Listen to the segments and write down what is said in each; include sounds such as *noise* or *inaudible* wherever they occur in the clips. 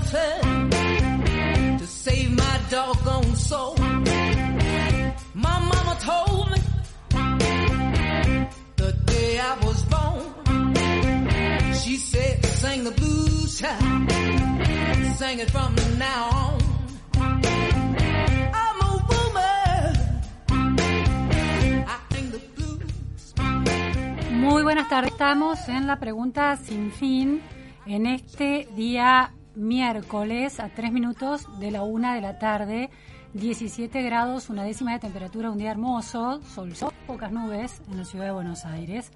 To save my doggone soul. My mama told me the day I was born. She said, sing the blues child, sing it from now on. I'm a woman. I sing the blues. Muy buenas tardes, estamos en la pregunta sin fin en este día miércoles a tres minutos de la una de la tarde, 17 grados, una décima de temperatura, un día hermoso, sol, sol, pocas nubes en la ciudad de Buenos Aires.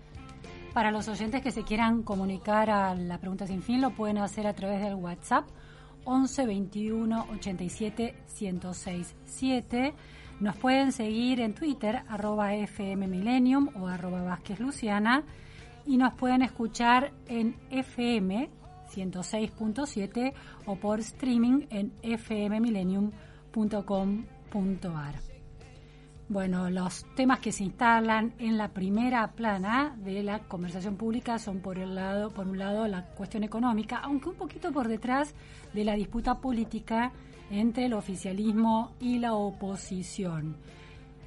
Para los oyentes que se quieran comunicar a la pregunta sin fin, lo pueden hacer a través del WhatsApp 11 21 87 106 7. Nos pueden seguir en Twitter, arroba FM Millennium o arroba Vázquez Luciana. Y nos pueden escuchar en FM 106.7 o por streaming en fmmillennium.com.ar. Bueno, los temas que se instalan en la primera plana de la conversación pública son por el lado, por un lado la cuestión económica, aunque un poquito por detrás de la disputa política entre el oficialismo y la oposición.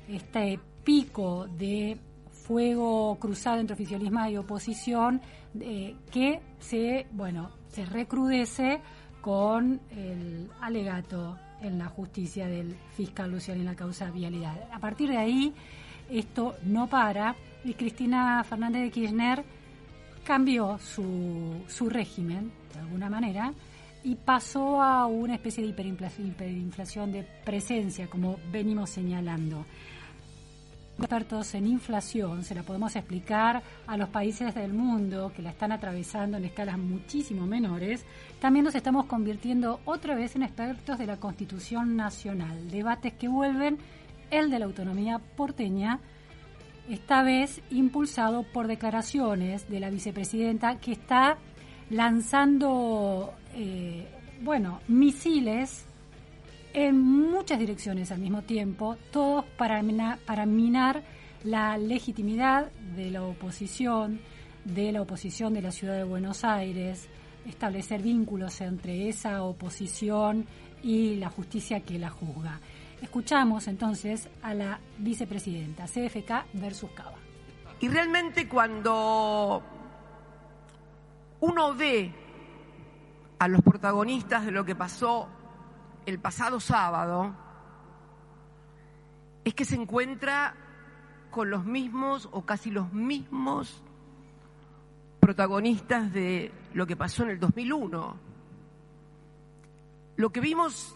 Este pico de fuego cruzado entre oficialismo y oposición que se, bueno, se recrudece con el alegato en la justicia del fiscal Luciano en la causa vialidad. A partir de ahí, esto no para y Cristina Fernández de Kirchner cambió su, su régimen, de alguna manera, y pasó a una especie de hiperinflación de presencia, como venimos señalando expertos en inflación, se la podemos explicar a los países del mundo que la están atravesando en escalas muchísimo menores, también nos estamos convirtiendo otra vez en expertos de la Constitución Nacional. Debates que vuelven el de la autonomía porteña, esta vez impulsado por declaraciones de la vicepresidenta que está lanzando, eh, bueno, misiles en muchas direcciones al mismo tiempo, todos para, para minar la legitimidad de la oposición, de la oposición de la ciudad de Buenos Aires, establecer vínculos entre esa oposición y la justicia que la juzga. Escuchamos entonces a la vicepresidenta, CFK versus Cava. Y realmente cuando uno ve a los protagonistas de lo que pasó el pasado sábado es que se encuentra con los mismos o casi los mismos protagonistas de lo que pasó en el 2001. Lo que vimos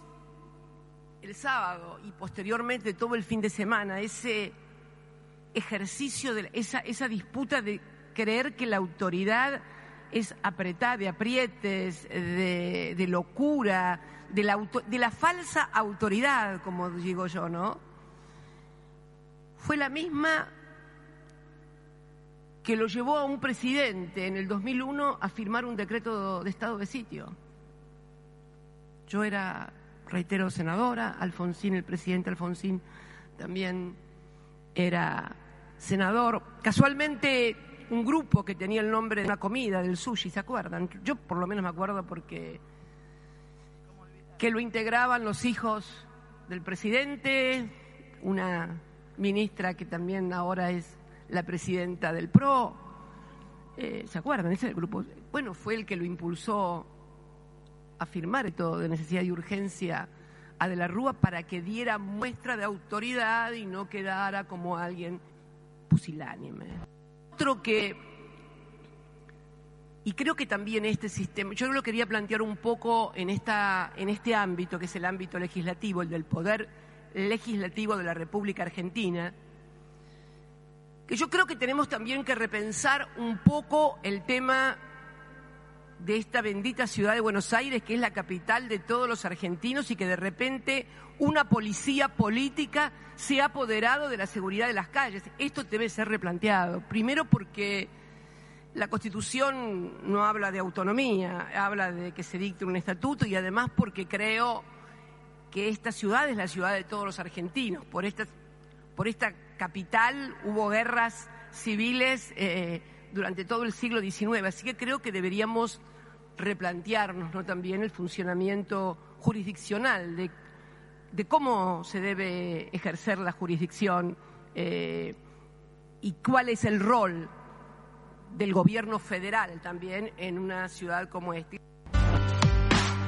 el sábado y posteriormente todo el fin de semana, ese ejercicio, de esa, esa disputa de creer que la autoridad es apretada, de aprietes, de, de locura, de la, de la falsa autoridad, como digo yo, ¿no? Fue la misma que lo llevó a un presidente en el 2001 a firmar un decreto de estado de sitio. Yo era, reitero, senadora, Alfonsín, el presidente Alfonsín, también era senador. Casualmente, un grupo que tenía el nombre de una comida, del sushi, ¿se acuerdan? Yo por lo menos me acuerdo porque que lo integraban los hijos del presidente, una ministra que también ahora es la presidenta del PRO. Eh, ¿Se acuerdan? Ese es el grupo. Bueno, fue el que lo impulsó a firmar todo de necesidad y urgencia a De la Rúa para que diera muestra de autoridad y no quedara como alguien pusilánime. Otro que, y creo que también este sistema, yo lo quería plantear un poco en, esta, en este ámbito, que es el ámbito legislativo, el del poder legislativo de la República Argentina, que yo creo que tenemos también que repensar un poco el tema de esta bendita ciudad de Buenos Aires, que es la capital de todos los argentinos y que de repente una policía política se ha apoderado de la seguridad de las calles. Esto debe ser replanteado. Primero porque la Constitución no habla de autonomía, habla de que se dicte un estatuto y además porque creo que esta ciudad es la ciudad de todos los argentinos. Por esta, por esta capital hubo guerras civiles. Eh, durante todo el siglo XIX. Así que creo que deberíamos replantearnos ¿no? también el funcionamiento jurisdiccional, de, cómo se debe ejercer la jurisdicción eh, y cuál es el rol del gobierno federal también en una ciudad como esta.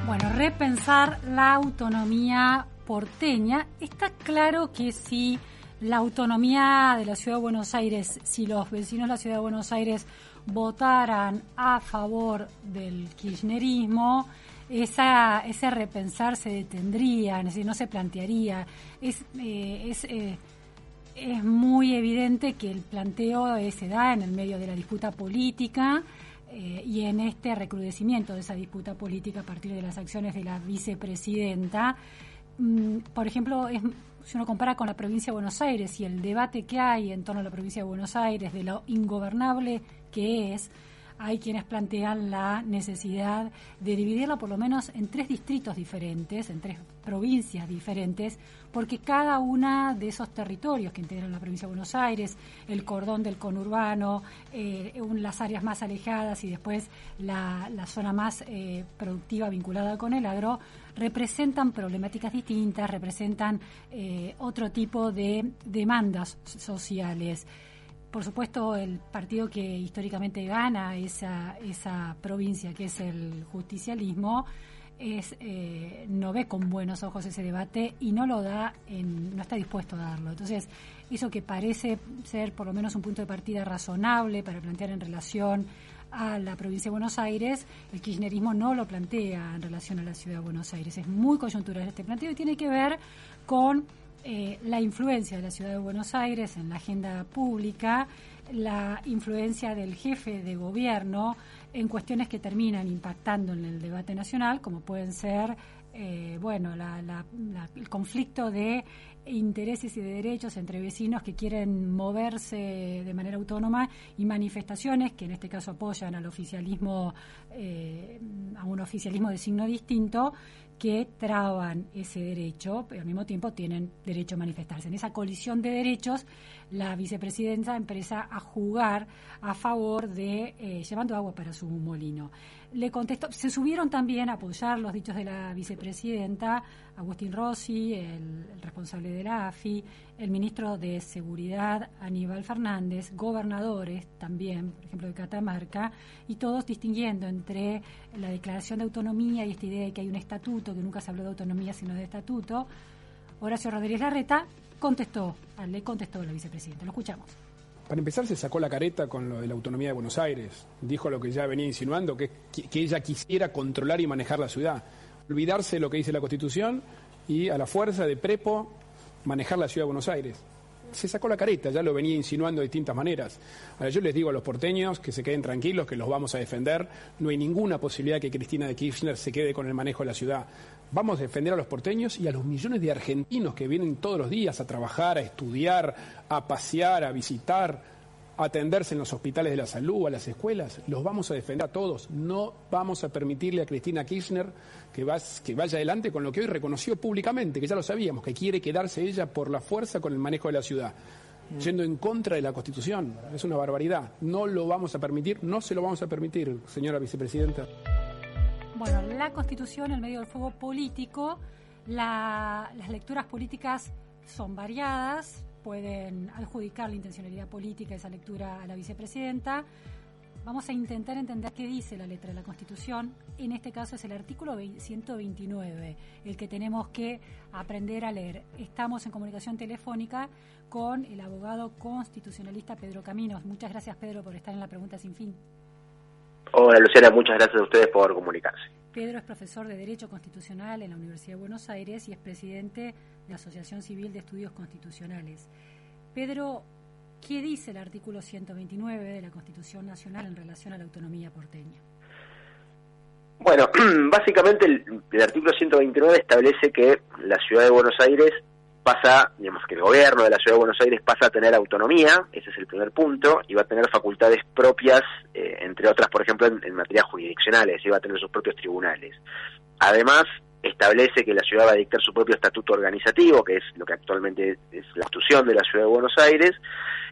Bueno, repensar la autonomía porteña. Está claro que si la autonomía de la Ciudad de Buenos Aires, si los vecinos de la Ciudad de Buenos Aires votaran a favor del kirchnerismo, esa, ese repensar se detendría, no se plantearía. Es, eh, eh, es muy evidente que el planteo se da en el medio de la disputa política eh, y en este recrudecimiento de esa disputa política a partir de las acciones de la vicepresidenta. Mm, por ejemplo, es si uno compara con la provincia de Buenos Aires y el debate que hay en torno a la provincia de Buenos Aires, de lo ingobernable que es, hay quienes plantean la necesidad de dividirla por lo menos en tres distritos diferentes, en tres provincias diferentes, porque cada una de esos territorios que integran la provincia de Buenos Aires, el cordón del conurbano, eh, las áreas más alejadas y después la, zona más eh, productiva vinculada con el agro, representan problemáticas distintas, representan eh, otro tipo de demandas sociales. Por supuesto, el partido que históricamente gana esa, esa provincia, que es el justicialismo, es, eh, no ve con buenos ojos ese debate y no lo da, en, no está dispuesto a darlo. Entonces, eso que parece ser por lo menos un punto de partida razonable para plantear en relación a la provincia de Buenos Aires, el kirchnerismo no lo plantea en relación a la ciudad de Buenos Aires. Es muy coyuntural este planteo y tiene que ver con eh, la influencia de la ciudad de Buenos Aires en la agenda pública, la influencia del jefe de gobierno en cuestiones que terminan impactando en el debate nacional, como pueden ser, eh, bueno, el conflicto de intereses y de derechos entre vecinos que quieren moverse de manera autónoma y manifestaciones que en este caso apoyan al oficialismo, eh, a un oficialismo de signo distinto, que traban ese derecho, pero al mismo tiempo tienen derecho a manifestarse. En esa colisión de derechos, la vicepresidenta empieza a jugar a favor de eh, llevando agua para su molino le contestó, se subieron también a apoyar los dichos de la vicepresidenta, Agustín Rossi, el, responsable de la AFI, el ministro de Seguridad, Aníbal Fernández, gobernadores también, por ejemplo, de Catamarca, y todos distinguiendo entre la declaración de autonomía y esta idea de que hay un estatuto, que nunca se habló de autonomía sino de estatuto. Horacio Rodríguez Larreta contestó, le contestó la vicepresidenta. Lo escuchamos. Para empezar, se sacó la careta con lo de la autonomía de Buenos Aires. Dijo lo que ya venía insinuando, que, ella quisiera controlar y manejar la ciudad. Olvidarse de lo que dice la Constitución y a la fuerza de prepo manejar la ciudad de Buenos Aires. Se sacó la careta, ya lo venía insinuando de distintas maneras. Ahora yo les digo a los porteños que se queden tranquilos, que los vamos a defender. No hay ninguna posibilidad que Cristina de Kirchner se quede con el manejo de la ciudad. Vamos a defender a los porteños y a los millones de argentinos que vienen todos los días a trabajar, a estudiar, a pasear, a visitar, a atenderse en los hospitales de la salud, a las escuelas. Los vamos a defender a todos. No vamos a permitirle a Cristina Kirchner que, que vaya adelante con lo que hoy reconoció públicamente, que ya lo sabíamos, que quiere quedarse ella por la fuerza con el manejo de la ciudad yendo en contra de la Constitución. Es una barbaridad. No lo vamos a permitir, no se lo vamos a permitir, señora vicepresidenta. Bueno, la Constitución, el medio del fuego político, las lecturas políticas son variadas, pueden adjudicar la intencionalidad política de esa lectura a la vicepresidenta. vamos a intentar entender qué dice la letra de la Constitución. En este caso es el artículo 129, el que tenemos que aprender a leer. Estamos en comunicación telefónica con el abogado constitucionalista Pedro Caminos. Muchas gracias, Pedro, por estar en la pregunta sin fin. Hola, Luciana, muchas gracias a ustedes por comunicarse. Pedro es profesor de Derecho Constitucional en la Universidad de Buenos Aires y es presidente de la Asociación Civil de Estudios Constitucionales. Pedro, ¿qué dice el artículo 129 de la Constitución Nacional en relación a la autonomía porteña? Bueno, *clears throat* básicamente el, el, artículo 129 establece que la ciudad de Buenos Aires pasa, digamos que el gobierno de la ciudad de Buenos Aires pasa a tener autonomía, ese es el primer punto, y va a tener facultades propias, eh, entre otras, por ejemplo, en, en materias jurisdiccionales, y va a tener sus propios tribunales. Además, establece que la ciudad va a dictar su propio estatuto organizativo, que es lo que actualmente es la institución de la ciudad de Buenos Aires,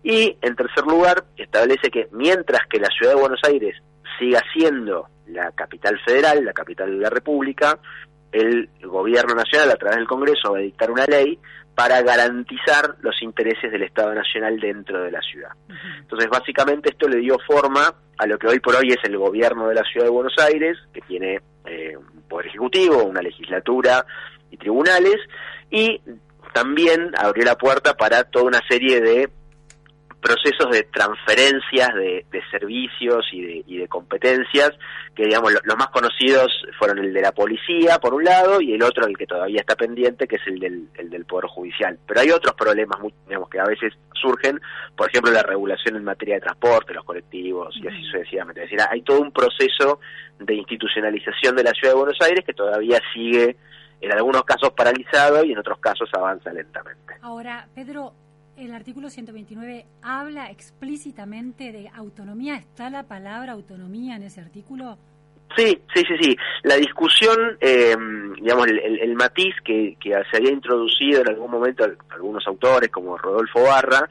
y en tercer lugar, establece que mientras que la ciudad de Buenos Aires siga siendo la capital federal, la capital de la República, el gobierno nacional a través del Congreso va a dictar una ley para garantizar los intereses del Estado Nacional dentro de la ciudad. Entonces, básicamente esto le dio forma a lo que hoy por hoy es el gobierno de la ciudad de Buenos Aires, que tiene eh, un poder ejecutivo, una legislatura y tribunales, y también abrió la puerta para toda una serie de procesos de transferencias de, de servicios y de, y de, competencias, que digamos los lo más conocidos fueron el de la policía, por un lado, y el otro, el que todavía está pendiente, que es el del, el del Poder Judicial. Pero hay otros problemas, digamos, que a veces surgen, por ejemplo, la regulación en materia de transporte, los colectivos, y así sucesivamente. Es decir, hay todo un proceso de institucionalización de la Ciudad de Buenos Aires que todavía sigue en algunos casos paralizado y en otros casos avanza lentamente. Ahora, Pedro, el artículo 129 habla explícitamente de autonomía. ¿Está la palabra autonomía en ese artículo? Sí, sí, sí, sí. La discusión, eh, digamos, el, matiz que, se había introducido en algún momento algunos autores, como Rodolfo Barra,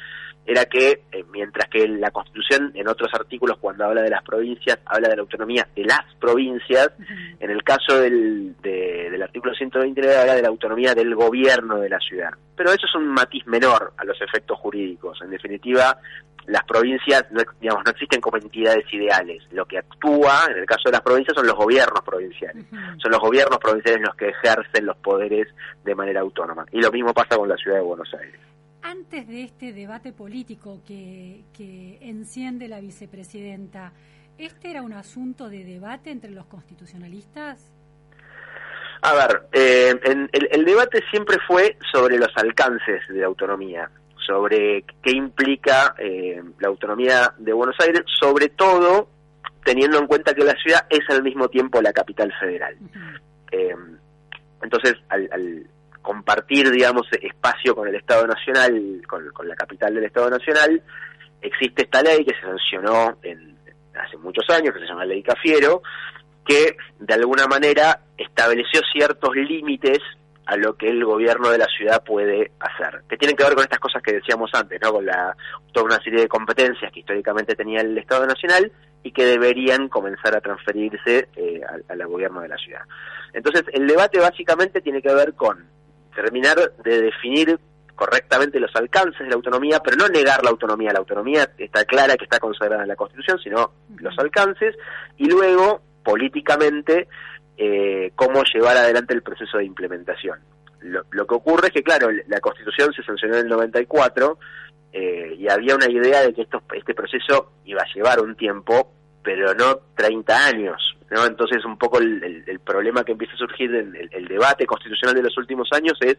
era que eh, mientras que la Constitución en otros artículos cuando habla de las provincias habla de la autonomía de las provincias, en el caso del, de, del artículo 129 habla de la autonomía del gobierno de la ciudad. Pero eso es un matiz menor a los efectos jurídicos. En definitiva, las provincias no, digamos, no existen como entidades ideales. Lo que actúa, en el caso de las provincias, son los gobiernos provinciales. Uh -huh. Son los gobiernos provinciales los que ejercen los poderes de manera autónoma. Y lo mismo pasa con la ciudad de Buenos Aires. Antes de este debate político que, que enciende la vicepresidenta, ¿este era un asunto de debate entre los constitucionalistas? A ver, eh, en, el, el, debate siempre fue sobre los alcances de la autonomía, sobre qué implica eh, la autonomía de Buenos Aires, sobre todo teniendo en cuenta que la ciudad es al mismo tiempo la capital federal. Uh -huh. eh, entonces, al, al compartir, digamos, espacio con el Estado Nacional, con, la capital del Estado Nacional, existe esta ley que se sancionó en, hace muchos años, que se llama Ley Cafiero, que de alguna manera estableció ciertos límites a lo que el gobierno de la ciudad puede hacer, que tienen que ver con estas cosas que decíamos antes, ¿no? con la, toda una serie de competencias que históricamente tenía el Estado Nacional y que deberían comenzar a transferirse eh, al gobierno de la ciudad. Entonces, el debate básicamente tiene que ver con terminar de definir correctamente los alcances de la autonomía, pero no negar la autonomía. La autonomía está clara que está consagrada en la Constitución, sino los alcances, y luego, políticamente, eh, cómo llevar adelante el proceso de implementación. Lo, lo, que ocurre es que, claro, la Constitución se sancionó en el 94 eh, y había una idea de que esto, este proceso iba a llevar un tiempo, pero no 30 años. ¿No? Entonces, un poco el, problema que empieza a surgir en el, el debate constitucional de los últimos años es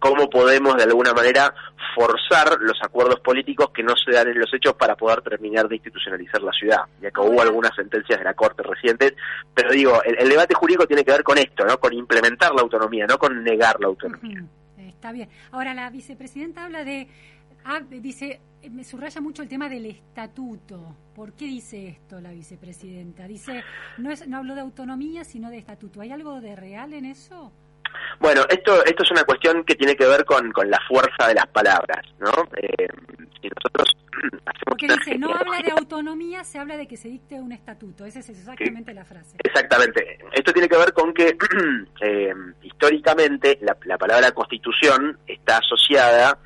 cómo podemos de alguna manera forzar los acuerdos políticos que no se dan en los hechos para poder terminar de institucionalizar la ciudad, ya que hubo algunas sentencias de la Corte recientes, pero digo, el, debate jurídico tiene que ver con esto, ¿no? con implementar la autonomía, no con negar la autonomía. Está bien. Ahora, la vicepresidenta habla de, ah, dice, me subraya mucho el tema del estatuto. ¿Por qué dice esto la vicepresidenta? Dice, no, es, no habló de autonomía, sino de estatuto. ¿Hay algo de real en eso? Bueno, esto esto es una cuestión que tiene que ver con, con la fuerza de las palabras, ¿no? Eh, si nosotros *clears throat* Porque dice, no habla de autonomía, se habla de que se dicte un estatuto. Esa es exactamente sí, la frase. Exactamente. Esto tiene que ver con que *clears throat* eh, históricamente la, la palabra constitución está asociada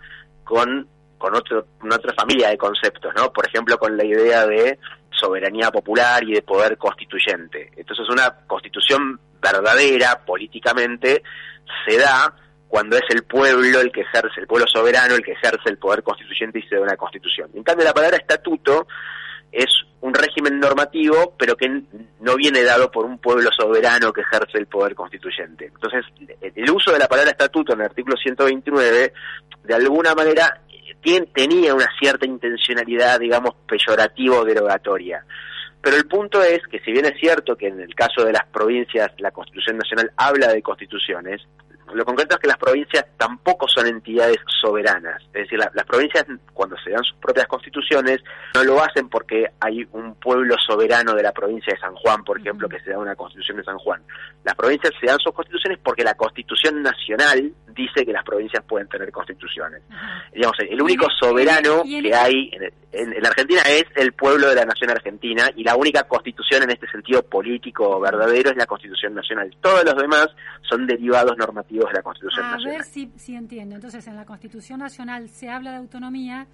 con con otro, otra familia de conceptos, ¿no? Por ejemplo, con la idea de soberanía popular y de poder constituyente. Entonces, una constitución verdadera políticamente se da cuando es el pueblo el que ejerce, el pueblo soberano el que ejerce el poder constituyente y se da una constitución. En cambio, la palabra estatuto es un régimen normativo, pero que no viene dado por un pueblo soberano que ejerce el poder constituyente. Entonces, el uso de la palabra estatuto en el artículo 129, de alguna manera, tenía una cierta intencionalidad, digamos, peyorativa o derogatoria. Pero el punto es que si bien es cierto que en el caso de las provincias la Constitución Nacional habla de constituciones, lo concreto es que las provincias tampoco son entidades soberanas. Es decir, las provincias cuando se dan sus propias constituciones no lo hacen porque hay un pueblo soberano de la provincia de San Juan, por ejemplo, que se da una constitución de San Juan. Las provincias se dan sus constituciones porque la constitución nacional dice que las provincias pueden tener constituciones. Digamos, el único soberano que hay en, en, Argentina es el pueblo de la nación argentina y la única constitución en este sentido político verdadero es la constitución nacional. Todos los demás son derivados normativos de la constitución nacional. A ver si, si entiendo. Entonces, en la constitución nacional se habla de autonomía,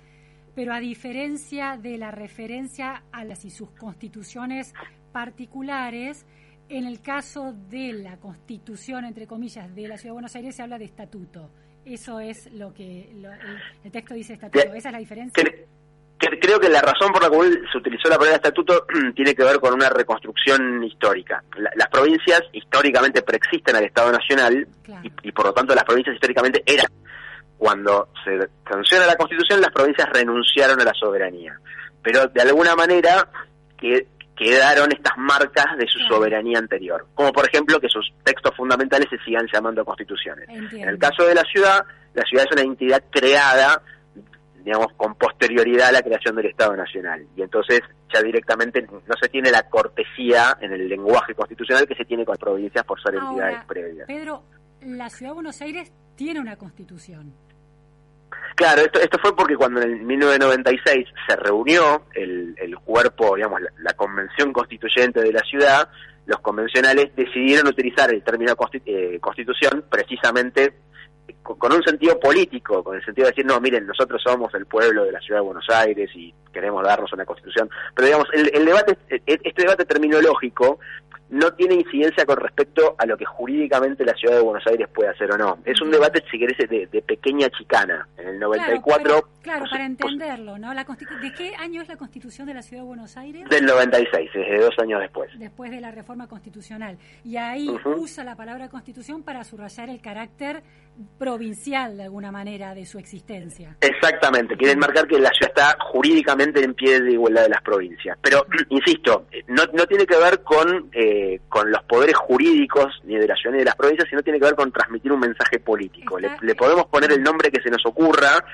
pero a diferencia de la referencia a las y sus constituciones particulares, en el caso de la constitución, entre comillas, de la Ciudad de Buenos Aires se habla de estatuto. Eso es lo que el, texto dice estatuto. ¿Esa es la diferencia? Creo que la razón por la cual se utilizó la palabra estatuto *clears throat* tiene que ver con una reconstrucción histórica. las provincias históricamente preexisten al Estado Nacional y, por lo tanto las provincias históricamente eran. Cuando se sanciona la Constitución, las provincias renunciaron a la soberanía. Pero de alguna manera que quedaron estas marcas de su soberanía anterior. Como por ejemplo que sus textos fundamentales se sigan llamando constituciones. En el caso de la ciudad, la ciudad es una entidad creada digamos, con posterioridad a la creación del Estado Nacional. Y entonces ya directamente no se tiene la cortesía en el lenguaje constitucional que se tiene con provincias por ser entidades previas. Pedro, la Ciudad de Buenos Aires tiene una constitución. Claro, esto, esto fue porque cuando en 1996 se reunió el, el cuerpo, digamos, la, convención constituyente de la ciudad, los convencionales decidieron utilizar el término eh, constitución precisamente con un sentido político, con el sentido de decir, no, miren, nosotros somos el pueblo de la ciudad de Buenos Aires y queremos darnos una constitución. Pero digamos, el, el debate, este debate terminológico no tiene incidencia con respecto a lo que jurídicamente la ciudad de Buenos Aires puede hacer o no. Es un debate, si querés, de, pequeña chicana. En el 94... Claro, para entenderlo, ¿no? La ¿De qué año es la constitución de la ciudad de Buenos Aires? Del 96, desde dos años después. Después de la reforma constitucional. Y ahí usa la palabra constitución para subrayar el carácter provincial, de alguna manera, de su existencia. Exactamente, quieren marcar que la ciudad está jurídicamente en pie de igualdad de las provincias. Pero, *clears throat* insisto, no, no tiene que ver con... Eh, con los poderes jurídicos ni de la ciudad ni de las provincias, sino tiene que ver con transmitir un mensaje político. le, podemos poner el nombre que se nos ocurra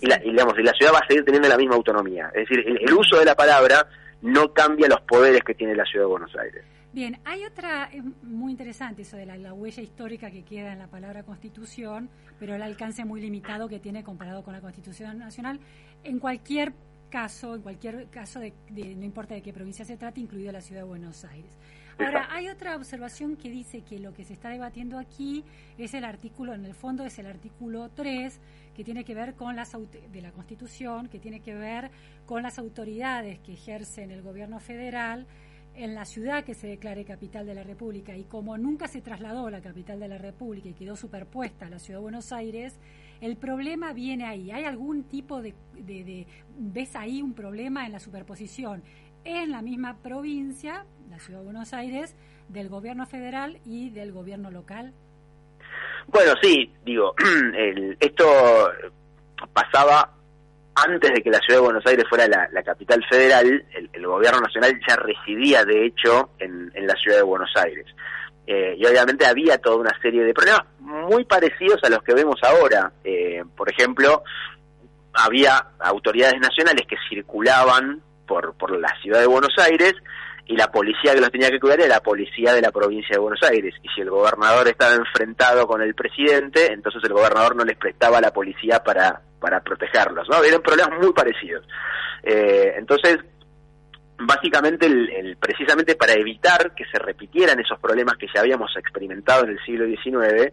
y, la, digamos, y la ciudad va a seguir teniendo la misma autonomía. Es decir, el, uso de la palabra no cambia los poderes que tiene la ciudad de Buenos Aires. Bien, hay otra muy interesante, eso de la, la, huella histórica que queda en la palabra constitución, pero el alcance muy limitado que tiene comparado con la constitución nacional. En cualquier caso, en cualquier caso, de, no importa de qué provincia se trate, incluido la ciudad de Buenos Aires. Ahora, hay otra observación que dice que lo que se está debatiendo aquí es el artículo, en el fondo es el artículo 3, que tiene que ver con las de la Constitución, que tiene que ver con las autoridades que ejercen el gobierno federal en la ciudad que se declare capital de la República. Y como nunca se trasladó la capital de la República y quedó superpuesta a la ciudad de Buenos Aires, el problema viene ahí. ¿Hay algún tipo de, de ves ahí un problema en la superposición en la misma provincia, la ciudad de Buenos Aires, del gobierno federal y del gobierno local? Bueno, sí, digo, *clears throat* esto pasaba antes de que la ciudad de Buenos Aires fuera la, capital federal, el, gobierno nacional ya residía, de hecho, en, la ciudad de Buenos Aires. Eh, y obviamente había toda una serie de problemas muy parecidos a los que vemos ahora. Eh, por ejemplo, había autoridades nacionales que circulaban por, por la ciudad de Buenos Aires y la policía que los tenía que cuidar era la policía de la provincia de Buenos Aires. Y si el gobernador estaba enfrentado con el presidente, entonces el gobernador no les prestaba la policía para, para protegerlos, ¿no? Eran problemas muy parecidos. Eh, entonces, básicamente, el, precisamente para evitar que se repitieran esos problemas que ya habíamos experimentado en el siglo XIX,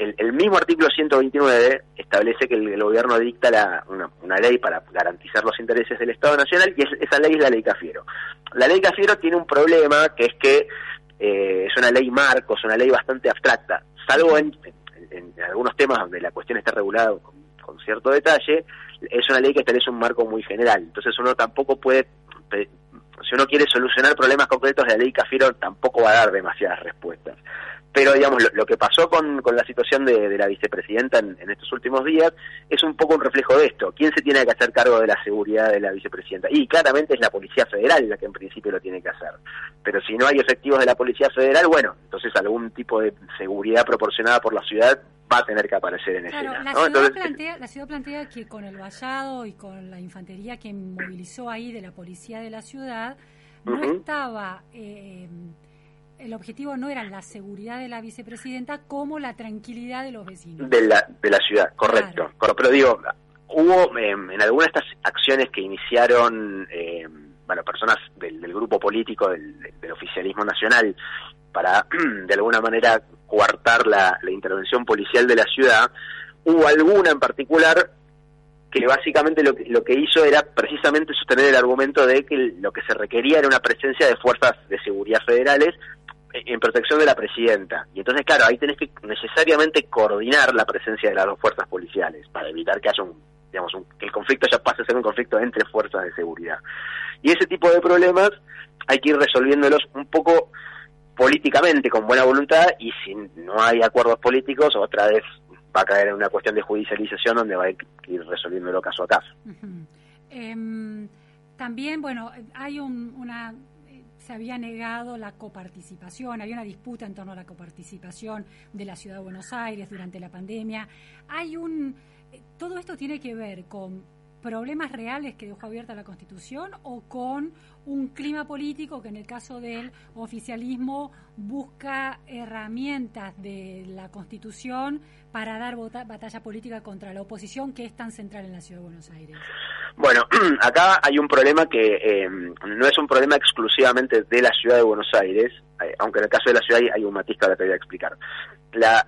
el, mismo artículo 129 establece que el, gobierno dicta la, una, una ley para garantizar los intereses del Estado Nacional y esa ley es la ley Cafiero. La ley Cafiero tiene un problema que es que eh, es una ley marco, es una ley bastante abstracta, salvo en, en, algunos temas donde la cuestión está regulada con, cierto detalle, es una ley que establece un marco muy general. Entonces uno tampoco puede, si uno quiere solucionar problemas concretos, la ley Cafiero tampoco va a dar demasiadas respuestas. Pero, digamos, lo, que pasó con, con, la situación de, la vicepresidenta en, estos últimos días es un poco un reflejo de esto. ¿Quién se tiene que hacer cargo de la seguridad de la vicepresidenta? Y claramente es la Policía Federal la que en principio lo tiene que hacer. Pero si no hay efectivos de la Policía Federal, bueno, entonces algún tipo de seguridad proporcionada por la ciudad va a tener que aparecer en claro, escena. La, ciudad plantea, la ciudad plantea que con el vallado y con la infantería que movilizó ahí de la Policía de la ciudad, no estaba... Eh, el objetivo no era la seguridad de la vicepresidenta como la tranquilidad de los vecinos. De la, de la ciudad, correcto. Pero digo, hubo em, en algunas de estas acciones que iniciaron em, bueno, personas del, grupo político del, oficialismo nacional para *clears throat* de alguna manera coartar la, la intervención policial de la ciudad, hubo alguna en particular que básicamente lo que, lo que hizo era precisamente sostener el argumento de que lo que se requería era una presencia de fuerzas de seguridad federales en protección de la presidenta. Y entonces, claro, ahí tenés que necesariamente coordinar la presencia de las dos fuerzas policiales para evitar que haya un, digamos, que el conflicto ya pase a ser un conflicto entre fuerzas de seguridad. Y ese tipo de problemas hay que ir resolviéndolos un poco políticamente, con buena voluntad, y si no hay acuerdos políticos, otra vez va a caer en una cuestión de judicialización donde va a ir resolviéndolo caso a caso. Em, también, bueno, hay una se había negado la coparticipación, había una disputa en torno a la coparticipación de la Ciudad de Buenos Aires durante la pandemia. Hay un eh, todo esto tiene que ver con problemas reales que dejó abierta la Constitución o con un clima político que en el caso del oficialismo busca herramientas de la Constitución para dar batalla política contra la oposición que es tan central en la Ciudad de Buenos Aires? Bueno, *clears throat* acá hay un problema que eh, no es un problema exclusivamente de la Ciudad de Buenos Aires, eh, aunque en el caso de la ciudad hay, un matiz que ahora te voy a explicar. La,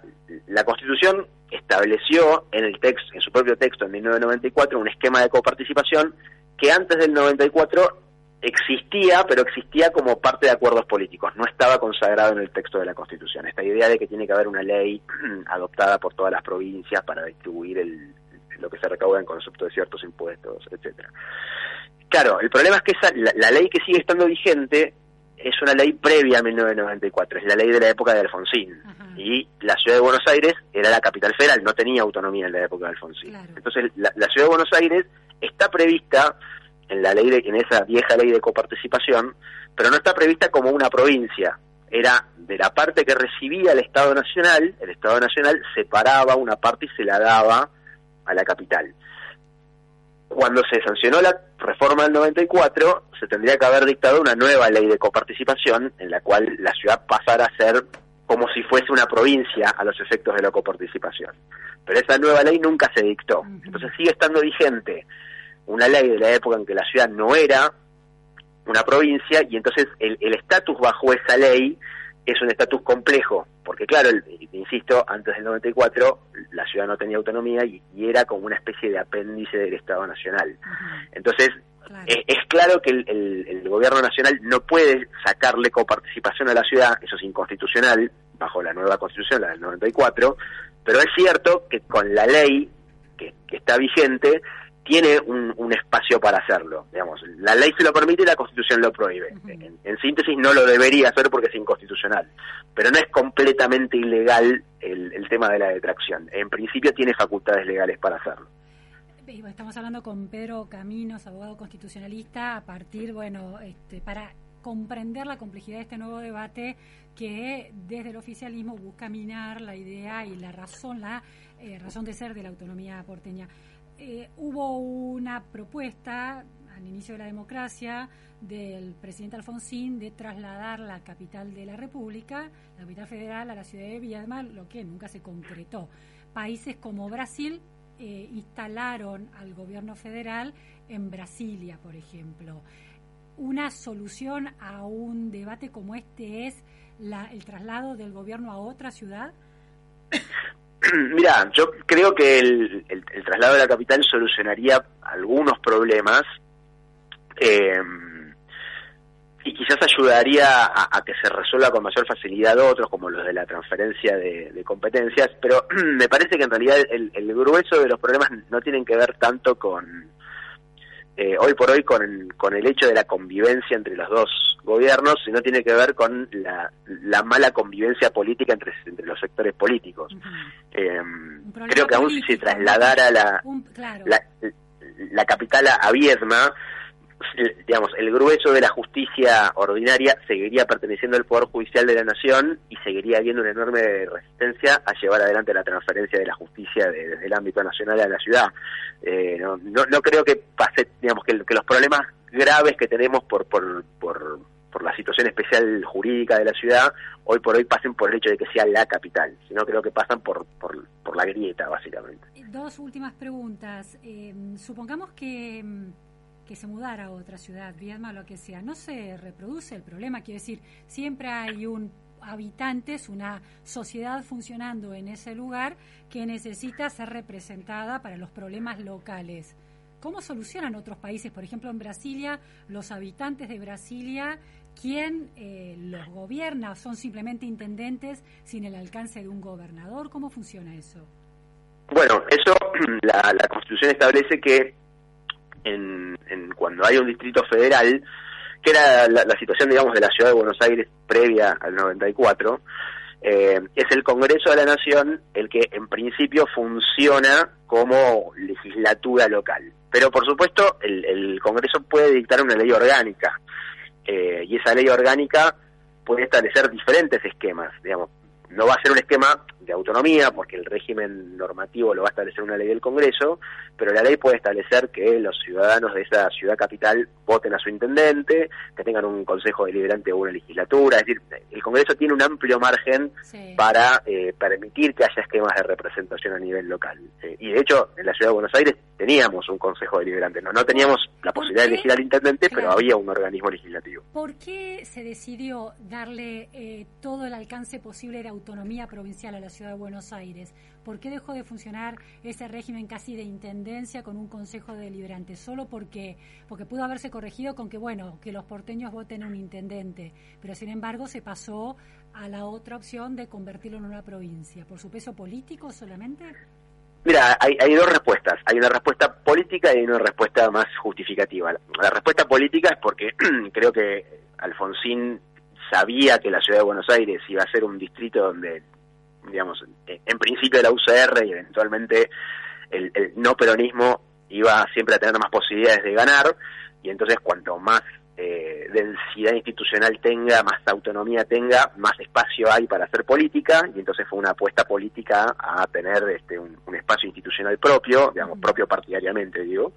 la Constitución estableció en el texto, en su propio texto en 1994 un esquema de coparticipación que antes del 94 existía, pero existía como parte de acuerdos políticos, no estaba consagrado en el texto de la Constitución. Esta idea de que tiene que haber una ley *clears throat* adoptada por todas las provincias para distribuir el, lo que se recauda en concepto de ciertos impuestos, etcétera. Claro, el problema es que esa, la, ley que sigue estando vigente es una ley previa a 1994, es la ley de la época de Alfonsín. Y la ciudad de Buenos Aires era la capital federal, no tenía autonomía en la época de Alfonsín. Entonces, la, la, ciudad de Buenos Aires está prevista en la ley de, en esa vieja ley de coparticipación, pero no está prevista como una provincia. Era de la parte que recibía el Estado Nacional, el Estado Nacional separaba una parte y se la daba a la capital. Cuando se sancionó la reforma del 94, se tendría que haber dictado una nueva ley de coparticipación en la cual la ciudad pasara a ser como si fuese una provincia a los efectos de la coparticipación. Pero esa nueva ley nunca se dictó. Entonces sigue estando vigente una ley de la época en que la ciudad no era una provincia y entonces el estatus bajo esa ley es un estatus complejo, porque claro, insisto, antes del 94 la ciudad no tenía autonomía y, era como una especie de apéndice del Estado Nacional. Entonces, e, Es, claro que el, gobierno nacional no puede sacarle coparticipación a la ciudad, eso es inconstitucional, bajo la nueva constitución, la del 94, pero es cierto que con la ley que está vigente, tiene un, espacio para hacerlo. Digamos, la ley se lo permite y la Constitución lo prohíbe. en, síntesis, no lo debería hacer porque es inconstitucional. Pero no es completamente ilegal el, tema de la detracción. En principio, tiene facultades legales para hacerlo. Estamos hablando con Pedro Caminos, abogado constitucionalista, a partir, bueno, este, para comprender la complejidad de este nuevo debate que desde el oficialismo busca minar la idea y la razón, la eh, razón de ser de la autonomía porteña. Eh, hubo una propuesta al inicio de la democracia del presidente Alfonsín de trasladar la capital de la República, la capital federal, a la ciudad de Viedma, lo que nunca se concretó. Países como Brasil eh, instalaron al gobierno federal en Brasilia, por ejemplo. Una solución a un debate como este es el traslado del gobierno a otra ciudad. *coughs* mira, yo creo que el, el- el traslado de la capital solucionaría algunos problemas eh, y quizás ayudaría a, que se resuelva con mayor facilidad otros, como los de la transferencia de, competencias, pero *clears throat* me parece que en realidad el grueso de los problemas no tienen que ver tanto con, eh, hoy por hoy, con, con el hecho de la convivencia entre los dos gobiernos, sino tiene que ver con la, la mala convivencia política entre, entre los sectores políticos. Eh, problema creo que aún si se trasladara la, Un- claro. la, la capital a, Viedma, digamos, el grueso de la justicia ordinaria seguiría perteneciendo al Poder Judicial de la Nación y seguiría habiendo una enorme resistencia a llevar adelante la transferencia de la justicia de- desde el ámbito nacional a la ciudad. Eh, no, no, no creo que pase, digamos, que, los problemas graves que tenemos por, por, por, por la situación especial jurídica de la ciudad hoy por hoy pasen por el hecho de que sea la capital, sino creo que pasan por, por, por la grieta, básicamente. Dos últimas preguntas. Eh, supongamos que, mm, que se mudara a otra ciudad, Viedma lo que sea. ¿No se reproduce el problema? Quiero decir, siempre hay un habitantes, una sociedad funcionando en ese lugar que necesita ser representada para los problemas locales. ¿Cómo solucionan otros países? Por ejemplo, en Brasilia, los habitantes de Brasilia, ¿quién eh, los gobierna? ¿Son simplemente intendentes sin el alcance de un gobernador? ¿Cómo funciona eso? Bueno, eso *clears throat* la Constitución establece que en, en cuando hay un distrito federal, que era la, situación, digamos, de la ciudad de Buenos Aires previa al 94, eh, es el Congreso de la Nación el que en principio funciona como legislatura local. Pero por supuesto el, el Congreso puede dictar una ley orgánica eh, y esa ley orgánica puede establecer diferentes esquemas, digamos, no va a ser un esquema de autonomía, porque el régimen normativo lo va a establecer una ley del Congreso, pero la ley puede establecer que los ciudadanos de esa ciudad capital voten a su intendente, que tengan un consejo deliberante o una legislatura, es decir, el Congreso tiene un amplio margen Sí. para eh, permitir que haya esquemas de representación a nivel local. Eh, y de hecho, en la ciudad de Buenos Aires teníamos un consejo deliberante, no, no teníamos la ¿Por posibilidad de elegir al intendente, pero había un organismo legislativo. ¿Por qué se decidió darle eh, todo el alcance posible de autonomía provincial a la ciudad de Buenos Aires? ¿Por qué dejó de funcionar ese régimen casi de intendencia con un consejo deliberante? Solo porque, porque pudo haberse corregido con que, bueno, que los porteños voten un intendente, pero sin embargo se pasó a la otra opción de convertirlo en una provincia. ¿Por su peso político solamente? Mira, hay, hay dos respuestas. Hay una respuesta política y una respuesta más justificativa. La respuesta política es porque *clears throat* creo que Alfonsín sabía que la ciudad de Buenos Aires iba a ser un distrito donde, digamos, en, principio la UCR y eventualmente el, el no peronismo iba siempre a tener más posibilidades de ganar y entonces cuanto más eh, densidad institucional tenga, más autonomía tenga, más espacio hay para hacer política y entonces fue una apuesta política a tener este, un, un espacio institucional propio, digamos, propio partidariamente, digo.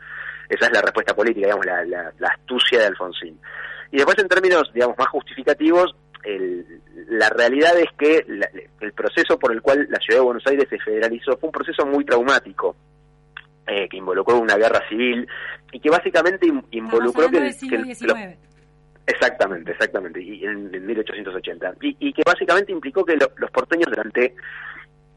Esa es la respuesta política, digamos, la, la, la astucia de Alfonsín. Y después en términos, digamos, más justificativos, el, la realidad es que la, el proceso por el cual la ciudad de Buenos Aires se federalizó fue un proceso muy traumático. Eh, que involucró una guerra civil y que básicamente in- involucró que, siglo. Exactamente, exactamente, y en, en 1880. Y, y que básicamente implicó que lo- los porteños durante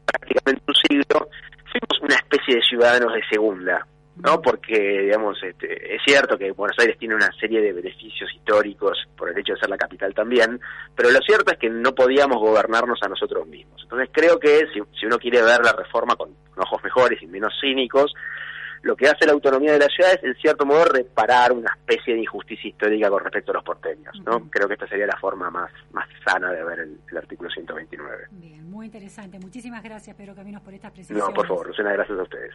prácticamente un siglo fuimos una especie de ciudadanos de segunda, ¿no? Porque, digamos, este, es cierto que Buenos Aires tiene una serie de beneficios históricos por el hecho de ser la capital también, pero lo cierto es que no podíamos gobernarnos a nosotros mismos. Entonces creo que si, si uno quiere ver la reforma con, con ojos mejores y menos cínicos, lo que hace la autonomía de la ciudad es, en cierto modo, reparar una especie de injusticia histórica con respecto a los porteños, ¿no? Creo que esta sería la forma más, más sana de ver el, el artículo 129. Bien, muy interesante. Muchísimas gracias, Pedro Caminos, por estas precisiones. No, por favor, Lucena, gracias a ustedes.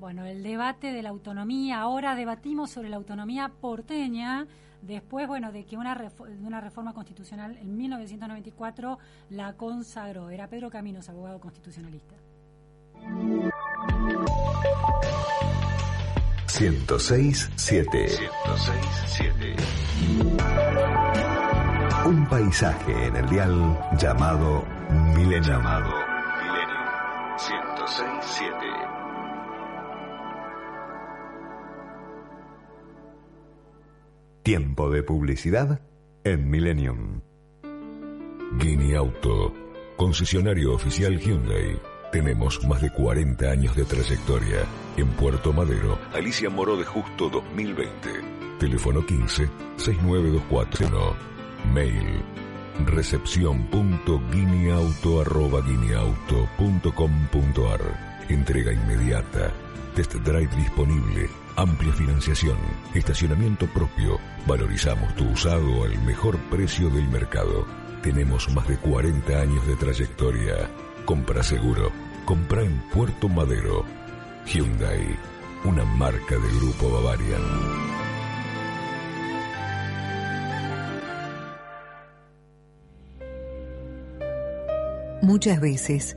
Bueno, el debate de la autonomía, ahora debatimos sobre la autonomía porteña, después, bueno, de que una, de una reforma constitucional en 1994 la consagró. Era Pedro Caminos, abogado constitucionalista. 1067. Un paisaje en el dial llamado Milenio. Llamado Milenio 1067. Tiempo de publicidad en Millennium. Guinea Auto, concesionario oficial Hyundai. Tenemos más de 40 años de trayectoria. En Puerto Madero, Alicia Moró de Justo 2020. Teléfono 15 6924. Mail recepción.guineauto.guineauto.com.ar Entrega inmediata. Test drive disponible. Amplia financiación. Estacionamiento propio. Valorizamos tu usado al mejor precio del mercado. Tenemos más de 40 años de trayectoria. Compra seguro. Compra en Puerto Madero. Hyundai. Una marca del Grupo Bavarian. Muchas veces,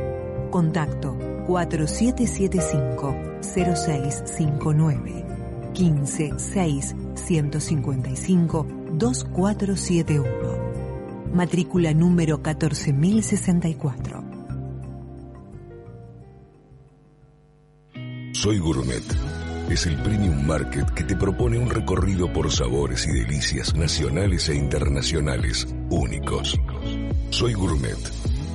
Contacto 4775-0659 156 155 2471. Matrícula número 14064. Soy Gourmet. Es el Premium Market que te propone un recorrido por sabores y delicias nacionales e internacionales únicos. Soy Gourmet.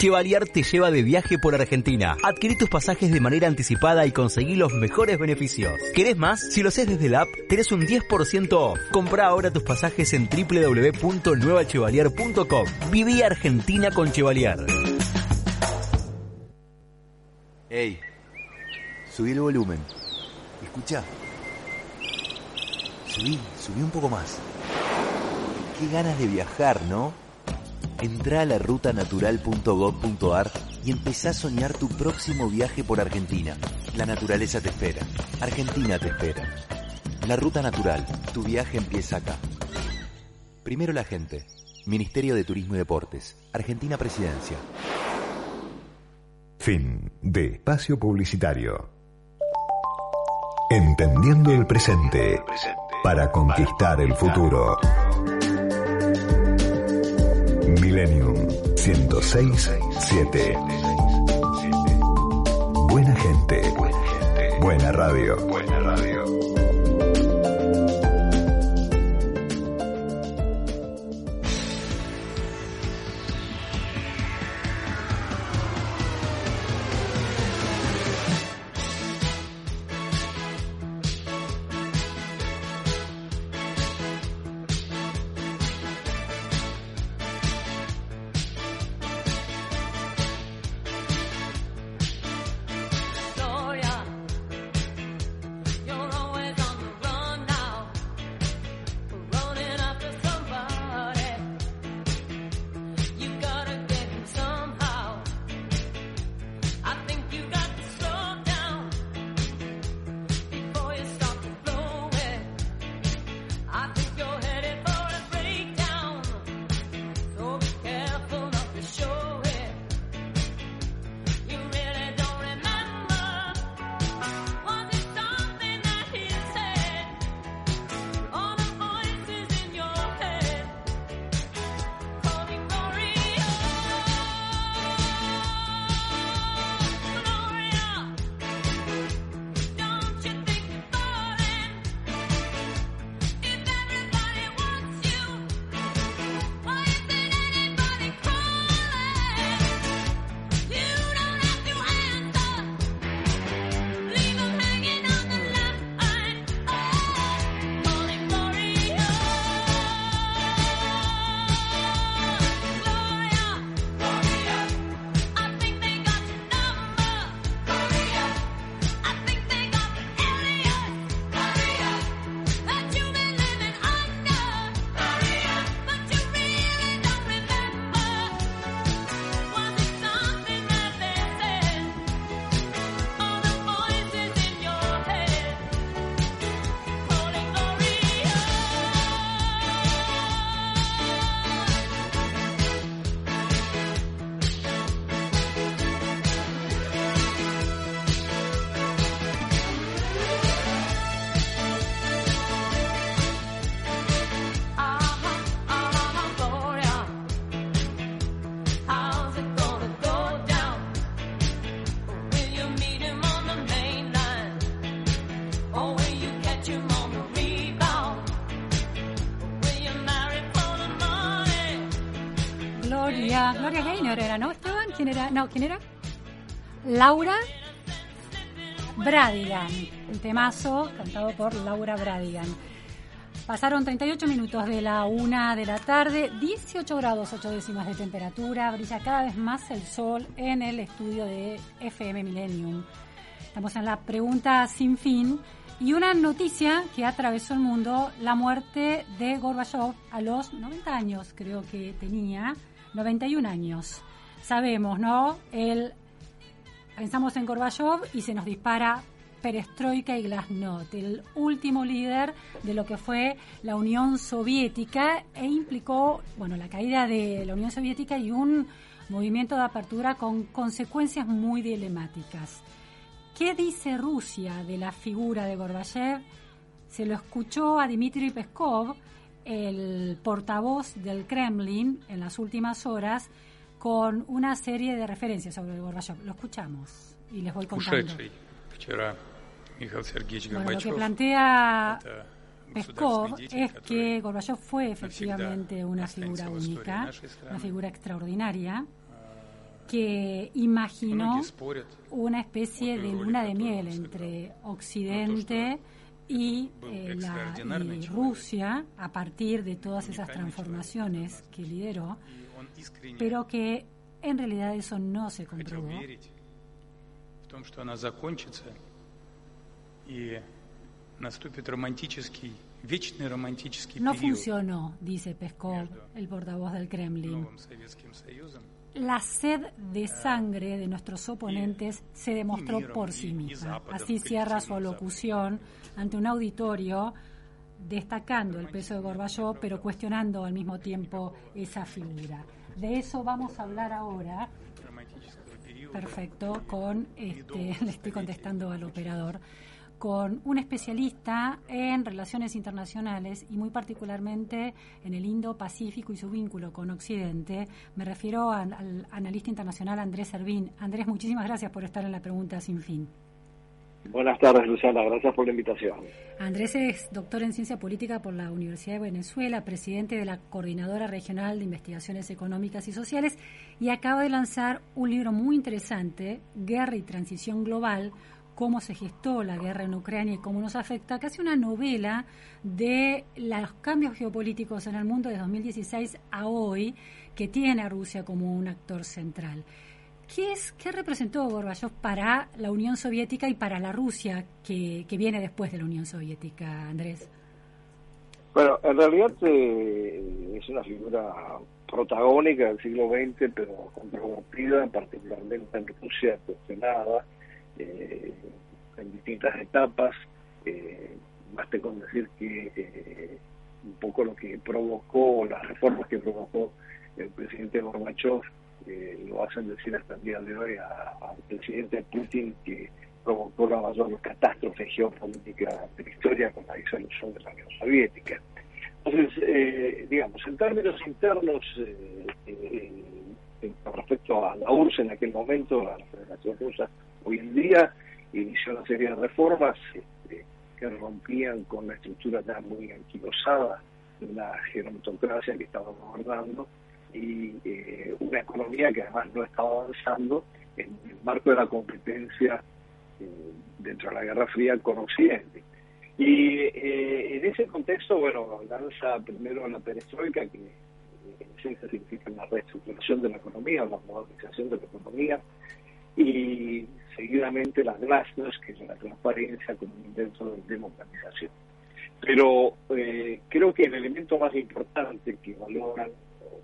Chevalier te lleva de viaje por Argentina. Adquirí tus pasajes de manera anticipada y conseguí los mejores beneficios. ¿Querés más? Si lo haces desde la app, tenés un 10% off. Compra ahora tus pasajes en www.nuevachevalier.com. Viví Argentina con Chevalier. Ey, subí el volumen. Escucha. Subí, subí un poco más. Qué ganas de viajar, ¿no? Entra a la rutanatural.gov.ar y empezá a soñar tu próximo viaje por Argentina. La naturaleza te espera. Argentina te espera. La Ruta Natural. Tu viaje empieza acá. Primero la gente. Ministerio de Turismo y Deportes. Argentina Presidencia. Fin de espacio publicitario. Entendiendo el presente para conquistar el futuro. Millennium 1067. Buena gente. Buena radio. Buena radio. Gaynor era, ¿no? Esteban, ¿quién era? No, ¿quién era? Laura Bradigan, el temazo cantado por Laura Bradigan. Pasaron 38 minutos de la una de la tarde, 18 grados 8 décimas de temperatura, brilla cada vez más el sol en el estudio de FM Millennium. Estamos en la pregunta sin fin y una noticia que atravesó el mundo, la muerte de Gorbachev a los 90 años, creo que tenía, 91 años. Sabemos, ¿no? El, pensamos en Gorbachev y se nos dispara Perestroika y Glasnost, el último líder de lo que fue la Unión Soviética e implicó, bueno, la caída de la Unión Soviética y un movimiento de apertura con consecuencias muy dilemáticas. ¿Qué dice Rusia de la figura de Gorbachev? Se lo escuchó a Dmitry Peskov, el portavoz del Kremlin, en las últimas horas, con una serie de referencias sobre Gorbachev. Lo escuchamos y les voy contando. Bueno, lo que plantea Peskov es que Gorbachev fue efectivamente una figura única, una figura extraordinaria, que imaginó una especie de luna de miel entre Occidente y, eh, la, y Rusia a partir de todas esas transformaciones que lideró, pero que en realidad eso no se comprobó. No funcionó, dice Peskov, el portavoz del Kremlin. La sed de sangre de nuestros oponentes se demostró por sí misma. Así cierra su alocución ante un auditorio destacando el peso de Gorbachev, pero cuestionando al mismo tiempo esa figura. De eso vamos a hablar ahora. Perfecto, con este, *laughs* le estoy contestando al operador con un especialista en relaciones internacionales y muy particularmente en el Indo-Pacífico y su vínculo con Occidente. Me refiero al, al analista internacional Andrés Servín. Andrés, muchísimas gracias por estar en la pregunta sin fin. Buenas tardes, Luciana. Gracias por la invitación. Andrés es doctor en ciencia política por la Universidad de Venezuela, presidente de la Coordinadora Regional de Investigaciones Económicas y Sociales y acaba de lanzar un libro muy interesante, Guerra y Transición Global, cómo se gestó la guerra en Ucrania y cómo nos afecta, casi una novela de los cambios geopolíticos en el mundo de 2016 a hoy, que tiene a Rusia como un actor central. ¿Qué, es, qué representó Gorbachev para la Unión Soviética y para la Rusia que, viene después de la Unión Soviética, Andrés? Bueno, en realidad eh, es una figura protagónica del siglo XX, pero controvertida, particularmente en Rusia, cuestionada eh, en distintas etapas. Eh, basta con decir que eh, un poco lo que provocó, las reformas que provocó el presidente Gorbachev, eh, lo hacen decir hasta el día de hoy al presidente Putin que provocó la mayor catástrofe geopolítica de la historia con la disolución de la Unión Soviética. Entonces, eh, digamos, en términos internos, eh, respecto a la URSS en aquel momento, a la Federación Rusa, hoy en día inició una serie de reformas este, que rompían con la estructura ya muy anquilosada de una gerontocracia que estaba gobernando y eh, una economía que además no estaba avanzando en el marco de la competencia eh, dentro de la Guerra Fría con Occidente. Y eh, en ese contexto, bueno, lanza primero la perestroika, que en esencia significa la reestructuración de la economía, la modernización de la economía, y seguidamente las glasnost, que es la transparencia como un intento de democratización. Pero eh, creo que el elemento más importante que valoran, o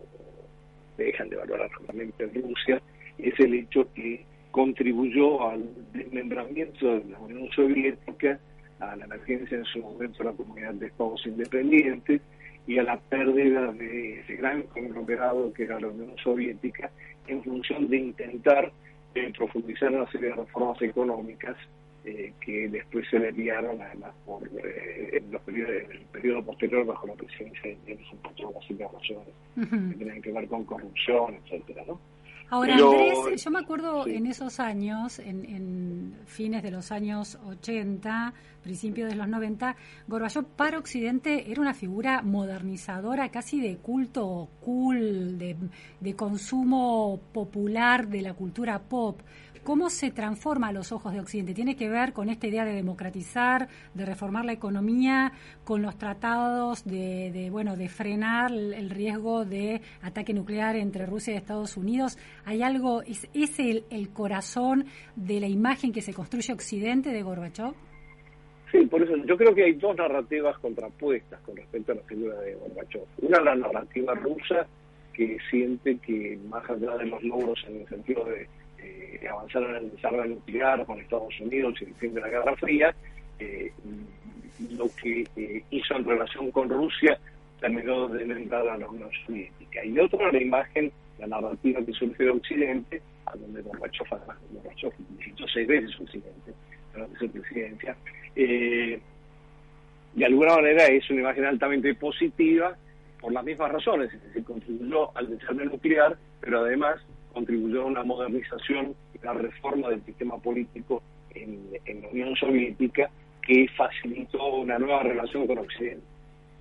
dejan de valorar solamente en Rusia, es el hecho que contribuyó al desmembramiento de la Unión Soviética, a la emergencia en su momento de la comunidad de Estados independientes y a la pérdida de ese gran conglomerado que era la Unión Soviética en función de intentar eh, profundizar en una serie de reformas económicas eh, que después se desviaron además por eh, en, los periodos, en el periodo posterior bajo la presidencia de Nelson por todas las razones que tienen que ver con corrupción, etcétera, ¿no? Ahora, Andrés, yo me acuerdo sí. en esos años, en, en fines de los años 80, principios de los 90, Gorbachev para Occidente era una figura modernizadora, casi de culto cool, de, de consumo popular de la cultura pop. ¿Cómo se transforma a los ojos de Occidente? ¿Tiene que ver con esta idea de democratizar, de reformar la economía, con los tratados de, de, bueno, de frenar el, riesgo de ataque nuclear entre Rusia y Estados Unidos? ¿Hay algo, es, es el, el corazón de la imagen que se construye Occidente de Gorbachev? Sí, por eso yo creo que hay dos narrativas contrapuestas con respecto a la figura de Gorbachev. Una, la narrativa rusa, que siente que más allá de los logros en el sentido de eh, avanzar en el desarrollo nuclear con Estados Unidos y el fin de la Guerra Fría, eh, lo que eh, hizo en relación con Rusia terminó de entrar a la Unión Soviética. Y otra, la imagen, la narrativa que surge de Occidente, a donde Gorbachev, además, Gorbachev visitó seis veces Occidente durante su presidencia, de alguna manera es una imagen altamente positiva por las mismas razones, es decir, contribuyó al desarrollo nuclear, pero además contribuyó a una modernización y una reforma del sistema político en, en la Unión Soviética que facilitó una nueva relación con Occidente.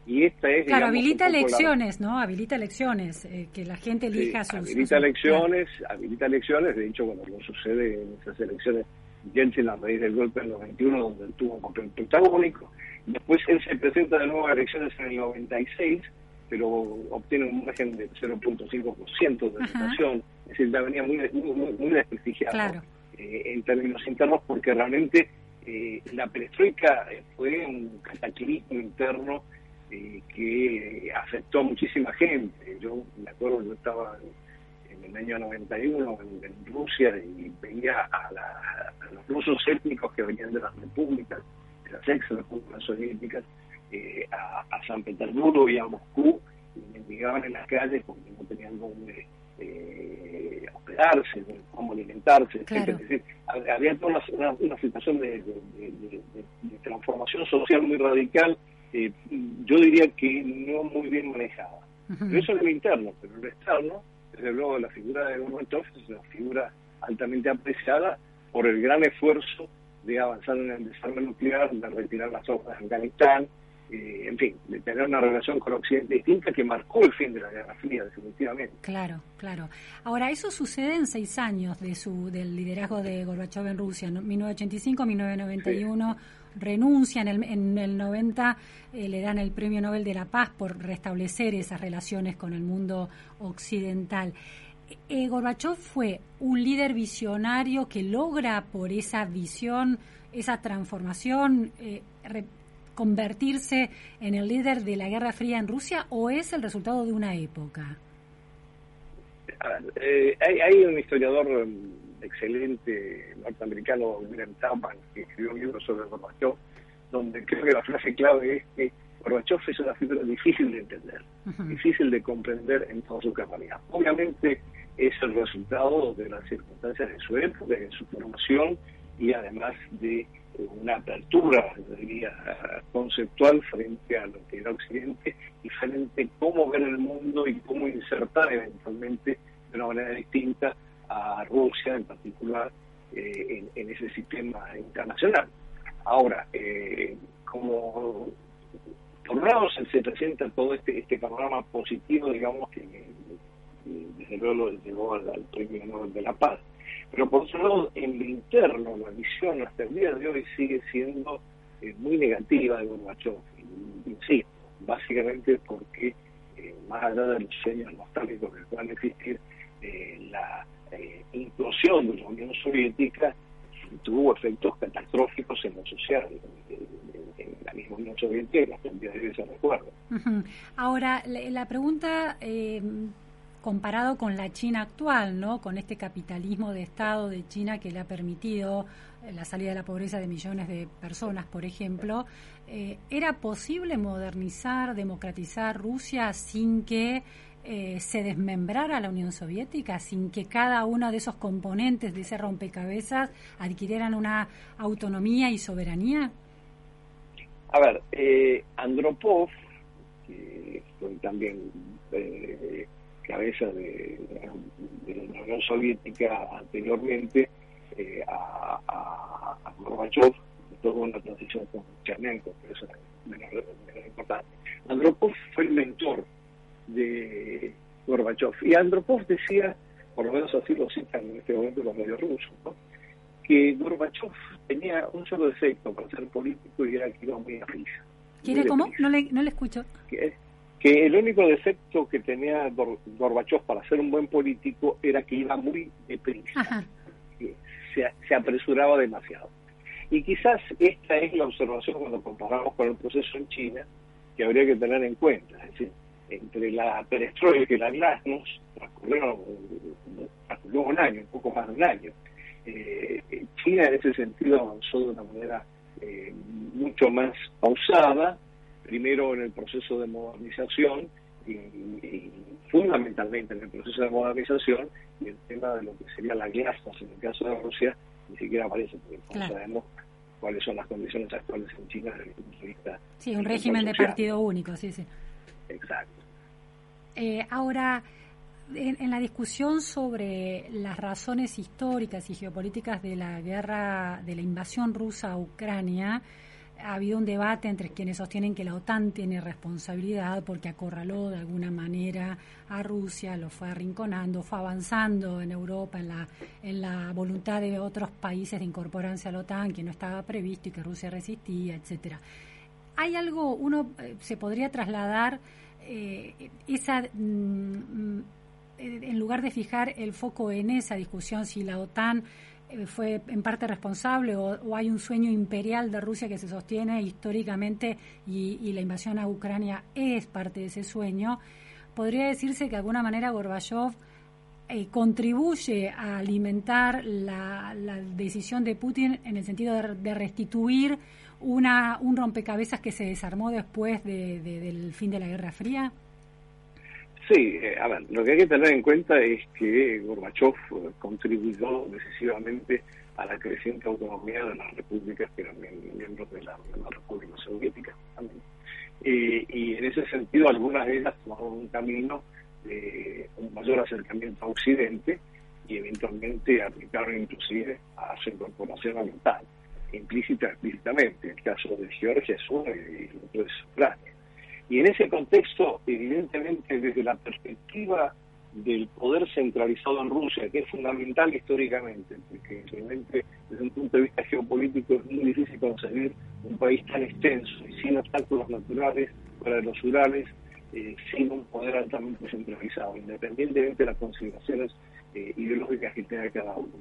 Y esta es, Claro, digamos, habilita la- elecciones, ¿no? Habilita elecciones, eh, que la gente elija Sí, sus... habilita sus- elecciones, habilita elecciones, de hecho, cuando no sucede en esas elecciones, Yeltsin a raíz del golpe del 91, donde él tuvo un papel protagónico, después él se presenta de nuevo a elecciones en el 96, pero obtiene un margen de 0.5% de votación, es decir, ya venía muy, muy, muy, Claro. eh, en términos internos, porque realmente eh, la perestroika eh, fue un cataclismo interno eh, que afectó a muchísima gente. Yo me acuerdo, yo estaba en el año 91 en, en Rusia y veía a, la- a los rusos étnicos que venían de las repúblicas, de las ex repúblicas soviéticas, eh, a, a San Petersburgo y a Moscú, y mendigaban en las calles porque no tenían dónde eh, hospedarse, cómo alimentarse, Claro. Es decir, hab- había toda una, situación de, de- de- de- de- de transformación social muy radical, eh, yo diría que no muy bien manejada. Pero eso es lo interno, pero lo externo, desde luego la figura de Gorbachev es una figura altamente apreciada por el gran esfuerzo de avanzar en el desarme nuclear, de retirar las tropas de Afganistán, eh, en fin, de tener una relación con Occidente distinta que marcó el fin de la Guerra Fría, definitivamente. Claro, claro. Ahora, eso sucede en seis años de su del liderazgo de Gorbachev en Rusia, ¿no? 1985, 1991, renuncia, en el, en el 90 eh, le dan el Premio Nobel de la Paz por restablecer esas relaciones con el mundo occidental. Eh, Gorbachev fue un líder visionario que logra por esa visión, esa transformación, eh, re- convertirse en el líder de la Guerra Fría en Rusia o es el resultado de una época? A ver, eh, hay, hay un historiador mm, excelente norteamericano, William Chapman, que escribió un libro sobre Gorbachev, donde creo que la frase clave es que Gorbachev es una figura difícil de entender, difícil de comprender en toda su capacidad. Obviamente es el resultado de las circunstancias de su época, de su formación y además de eh, una apertura, diría, conceptual frente a lo que era Occidente y frente a cómo ver el mundo y cómo insertar eventualmente de una manera distinta a Rusia en particular eh, en, ese sistema internacional. Ahora, eh, como por un lado se, se presenta todo este, este panorama positivo, digamos, que desde luego lo llevó al, al Premio Nobel de la Paz. Pero por otro lado, en lo interno, la visión hasta el día de hoy sigue siendo eh, muy negativa de Gorbachev. Insisto, básicamente porque, eh, más allá de los sueños nostálgicos que puedan existir, eh, la implosión de la Unión Soviética tuvo efectos catastróficos en lo social, en, la misma Unión Soviética hasta el día de hoy se. Ahora, la, la pregunta, comparado con la China actual, ¿no? Con este capitalismo de Estado de China que le ha permitido eh, la salida de la pobreza de millones de personas, por ejemplo, eh, ¿era posible modernizar, democratizar Rusia sin que eh, se desmembrara la Unión Soviética, sin que cada uno de esos componentes de ese rompecabezas adquirieran una autonomía y soberanía? A ver, eh, Andropov, que también cabeza de, de la Unión Soviética anteriormente eh, a, a, a Gorbachev, toda una transición con Chernenko, que eso es menos, menos importante. Andropov fue el mentor de Gorbachev. Y Andropov decía, por lo menos así lo citan en este momento los medios rusos, ¿no? que Gorbachev tenía un solo defecto para ser político y era que iba muy a prisa. ¿Quiere cómo? No le, no le escucho. Que, que el único defecto que tenía Gor- Gorbachev para ser un buen político era que iba muy deprisa, se, se apresuraba demasiado. Y quizás esta es la observación cuando comparamos con el proceso en China, que habría que tener en cuenta. Es decir, entre la perestroika y la glasnost transcurrieron, transcurrió un año, un poco más de un año. Eh, China en ese sentido avanzó de una manera eh, mucho más pausada, primero en el proceso de modernización y, y fundamentalmente en el proceso de modernización y el tema de lo que sería la glasnost en el caso de Rusia ni siquiera aparece porque no sabemos cuáles son las condiciones actuales en China desde el punto de vista Sí, un régimen de partido único, sí, sí. Exacto. Eh, ahora, en, en la discusión sobre las razones históricas y geopolíticas de la guerra, de la invasión rusa a Ucrania, ha habido un debate entre quienes sostienen que la OTAN tiene responsabilidad porque acorraló de alguna manera a Rusia, lo fue arrinconando, fue avanzando en Europa en la, en la voluntad de otros países de incorporarse a la OTAN que no estaba previsto y que Rusia resistía, etcétera. ¿Hay algo, uno eh, se podría trasladar eh, esa, mm, eh, en lugar de fijar el foco en esa discusión, si la OTAN fue en parte responsable o, hay un sueño imperial de Rusia que se sostiene históricamente y, la invasión a Ucrania es parte de ese sueño, podría decirse que de alguna manera Gorbachev eh, contribuye a alimentar la, decisión de Putin en el sentido de, restituir una, un rompecabezas que se desarmó después de- de- del fin de la Guerra Fría? Sí, eh, a ver, lo que hay que tener en cuenta es que Gorbachev eh, contribuyó decisivamente a la creciente autonomía de las repúblicas que eran miem- miembros de la, de República Soviética también. Y en ese sentido, algunas de ellas tomaron un camino de un mayor acercamiento a Occidente y eventualmente aplicaron inclusive a su incorporación a la OTAN, implícita explícitamente. El caso de Georgia es uno y el otro es Ucrania. Y en ese contexto, evidentemente, desde la perspectiva del poder centralizado en Rusia, que es fundamental históricamente, porque realmente desde un punto de vista geopolítico es muy difícil concebir un país tan extenso y sin obstáculos naturales de los Urales, eh, sin un poder altamente centralizado, independientemente de las consideraciones eh, ideológicas que tenga cada uno.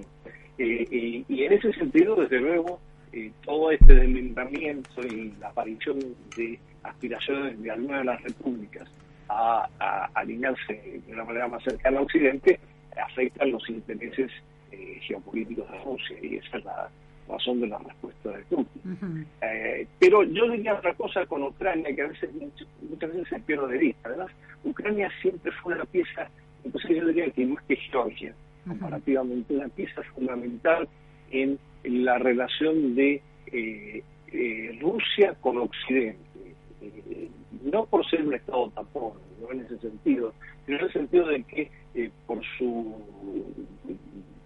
Eh, y, y en ese sentido, desde luego, eh, todo este desmembramiento y la aparición de aspiraciones de alguna de las repúblicas a, a alinearse de una manera más cercana a Occidente afectan los intereses eh, geopolíticos de Rusia y esa es la razón de la respuesta de Putin. Eh, pero yo diría otra cosa con Ucrania que a veces muchas, muchas veces se pierde de vista. Además, Ucrania siempre fue una pieza, entonces yo diría que más que Georgia, comparativamente, una pieza fundamental en la relación de eh, eh, Rusia con Occidente. Eh, no por ser un Estado tapón, no en ese sentido, sino en el sentido de que eh, por su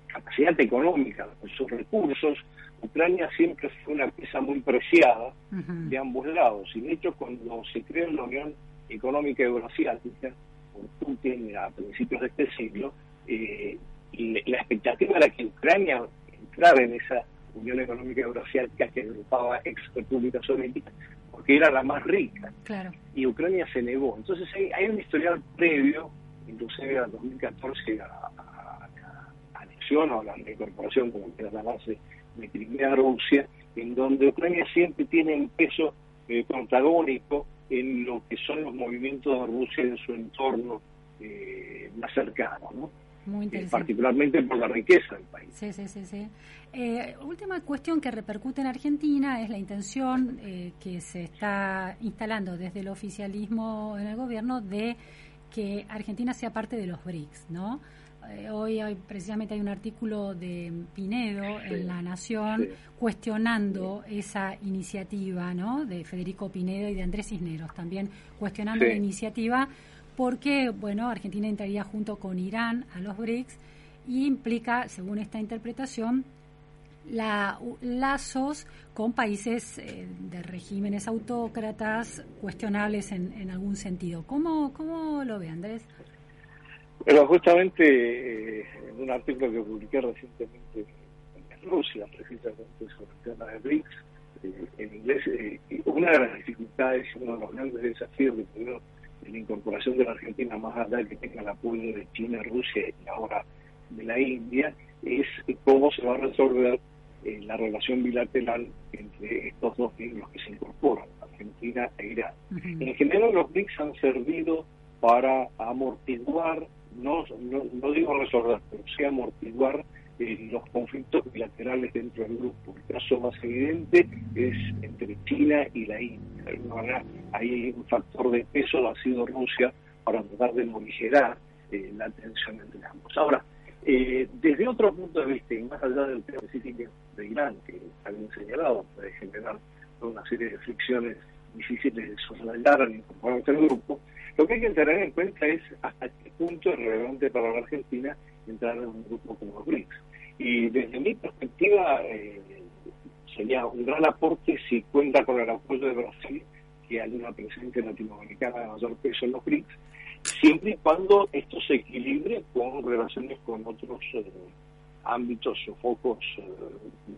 capacidad económica, por sus recursos, Ucrania siempre fue una pieza muy preciada de ambos lados. Y de hecho, cuando se creó la Unión Económica Euroasiática, por Putin a principios de este siglo, eh, la expectativa era que Ucrania entrara en esa Unión Económica Euroasiática que agrupaba ex repúblicas soviéticas, porque era la más rica Claro. y Ucrania se negó. Entonces hay, hay un historial previo, inclusive al 2014, a, a- a la anexión o a la incorporación, como quiera llamarse, de Crimea a Rusia, en donde Ucrania siempre tiene un peso eh, protagónico en lo que son los movimientos de Rusia en su entorno eh, más cercano, ¿no? Muy interesante. particularmente por la riqueza del país. Sí, sí, sí, sí. Eh, última cuestión que repercute en Argentina es la intención eh, que se está instalando desde el oficialismo en el gobierno de que Argentina sea parte de los BRICS, ¿no? Eh, hoy hay, precisamente hay un artículo de Pinedo Sí, en La Nación sí. cuestionando esa iniciativa, ¿no? De Federico Pinedo y de Andrés Cisneros también cuestionando la iniciativa porque, bueno, Argentina entraría junto con Irán a los BRICS y implica, según esta interpretación, la, lazos con países eh, de regímenes autócratas cuestionables en, algún sentido. ¿Cómo, ¿Cómo lo ve Andrés? Pero justamente eh, en un artículo que publiqué recientemente en Rusia, precisamente sobre el tema de BRICS, eh, en inglés, eh, una de las dificultades y uno de los grandes desafíos que tuvieron en la incorporación de la Argentina, más allá de que tenga el apoyo de China, Rusia y ahora de la India, es cómo se va a resolver la relación bilateral entre estos dos miembros que se incorporan, Argentina e Irán. En general, los BRICS han servido para amortiguar no, no, digo resolver, pero sí amortiguar los conflictos bilaterales dentro del grupo. El caso más evidente es entre China y la India. Ahí hay un factor de peso, ha sido Rusia, para tratar de morigerar eh, la tensión entre ambos. Ahora, eh, desde otro punto de vista, y más allá del tema específico de Irán, que habían señalado, puede generar una serie de fricciones difíciles de soslayar y incorporarse al grupo, lo que hay que tener en cuenta es hasta qué punto es relevante para la Argentina entrar en un grupo como BRICS. Y desde mi perspectiva eh, sería un gran aporte si cuenta con el apoyo de Brasil, que hay una presencia latinoamericana de mayor peso en los BRICS, siempre y cuando esto se equilibre con relaciones con otros eh, ámbitos o focos eh,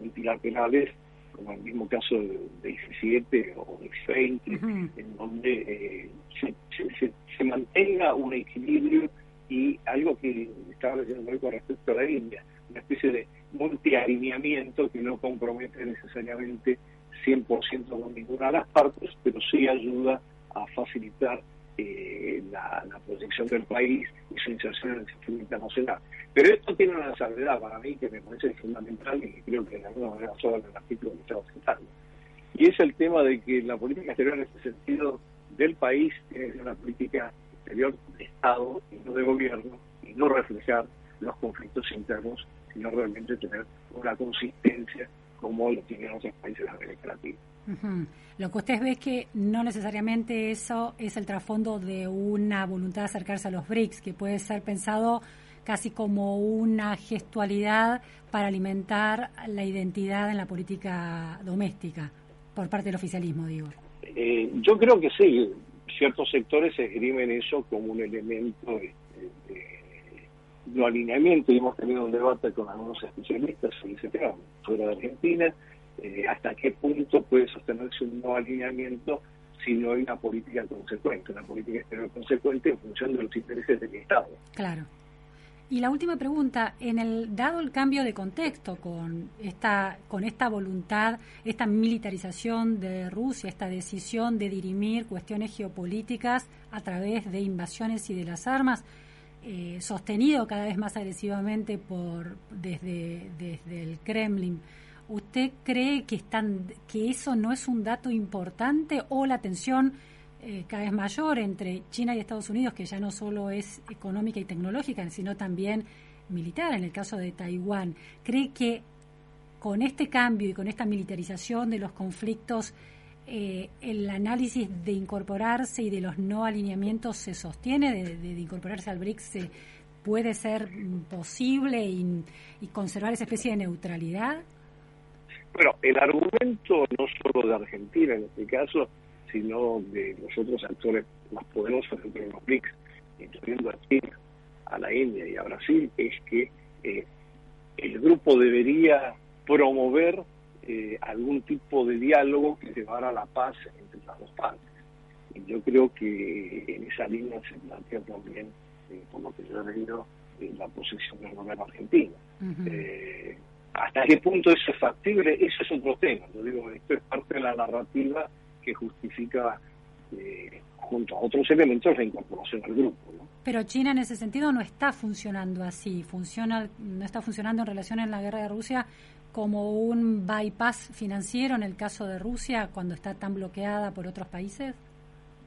multilaterales como el mismo caso de, 17 o de 20 en donde eh, se, se, mantenga un equilibrio y algo que estaba diciendo hoy con respecto a la India, una especie de multialineamiento que no compromete necesariamente 100% con ninguna de las partes, pero sí ayuda a facilitar eh, la, proyección del país y su inserción en el sistema internacional. Pero esto tiene una salvedad para mí que me parece fundamental y que creo que de alguna manera solo en el artículo que estamos citando. Y es el tema de que la política exterior en este sentido del país tiene que ser una política exterior de Estado y no de gobierno y no reflejar los conflictos internos, sino realmente tener una consistencia como lo tienen otros países de América Latina. Lo que usted ve es que no necesariamente eso es el trasfondo de una voluntad de acercarse a los BRICS, que puede ser pensado casi como una gestualidad para alimentar la identidad en la política doméstica, por parte del oficialismo, digo. Eh, yo creo que sí, ciertos sectores esgrimen eso como un elemento de, de, alineamiento y hemos tenido un debate con algunos especialistas sobre ese tema, fuera de Argentina, eh, hasta qué punto puede sostenerse un no alineamiento si no hay una política consecuente, una política exterior consecuente en función de los intereses del Estado. Claro. Y la última pregunta, en el dado el cambio de contexto con esta con esta voluntad, esta militarización de Rusia, esta decisión de dirimir cuestiones geopolíticas a través de invasiones y de las armas, eh, sostenido cada vez más agresivamente por desde desde el Kremlin. ¿Usted cree que están que eso no es un dato importante o la tensión eh, cada vez mayor entre China y Estados Unidos, que ya no solo es económica y tecnológica, sino también militar, en el caso de Taiwán. ¿Cree que con este cambio y con esta militarización de los conflictos, eh, el análisis de incorporarse y de los no alineamientos se sostiene, de, incorporarse al BRICS puede ser posible y, y, conservar esa especie de neutralidad? Bueno, el argumento no solo de Argentina en este caso, sino de los otros actores más poderosos dentro de los BRICS, incluyendo a China, a la India y a Brasil, es que eh, el grupo debería promover eh, algún tipo de diálogo que llevara a la paz entre las dos partes. Y yo creo que en esa línea se plantea también, eh, por lo que yo he leído, la posición del gobierno argentino. ¿Hasta qué punto eso es factible? Eso es otro tema. Yo digo, esto es parte de la narrativa que justifica, eh, junto a otros elementos, la incorporación al grupo. Pero China en ese sentido no está funcionando así, funciona, no está funcionando en relación a la guerra de Rusia como un bypass financiero en el caso de Rusia cuando está tan bloqueada por otros países.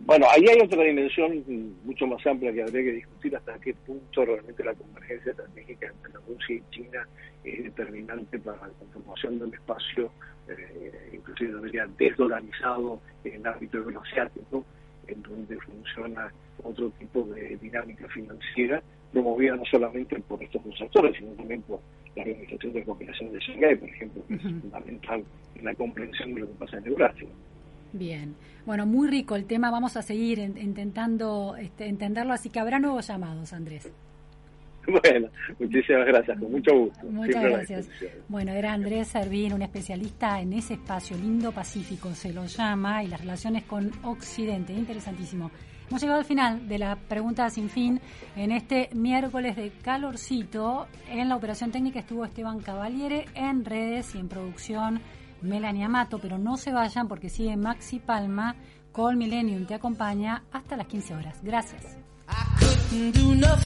Bueno, ahí hay otra dimensión mucho más amplia que habría que discutir hasta qué punto realmente la convergencia estratégica entre Rusia y China es determinante para la conformación del espacio, eh, inclusive debería desdolarizado en el ámbito euroasiático, en donde funciona otro tipo de dinámica financiera, promovida no solamente por estos dos actores, sino también por la Organización de Cooperación de Shanghái, por ejemplo, que es fundamental en la comprensión de lo que pasa en Eurasia. Bien, bueno, muy rico el tema, vamos a seguir en- intentando este, entenderlo, así que habrá nuevos llamados, Andrés. *laughs* Bueno, muchísimas gracias, con mucho gusto. Muchas Siempre gracias. Bueno, era Andrés Servín, un especialista en ese espacio lindo pacífico, se lo llama, y las relaciones con Occidente. Interesantísimo. Hemos llegado al final de la pregunta sin fin en este miércoles de calorcito. En la operación técnica estuvo Esteban Cavaliere, en redes y en producción Melania Mato, pero no se vayan porque sigue Maxi Palma con Millennium, te acompaña hasta las 15 horas. Gracias.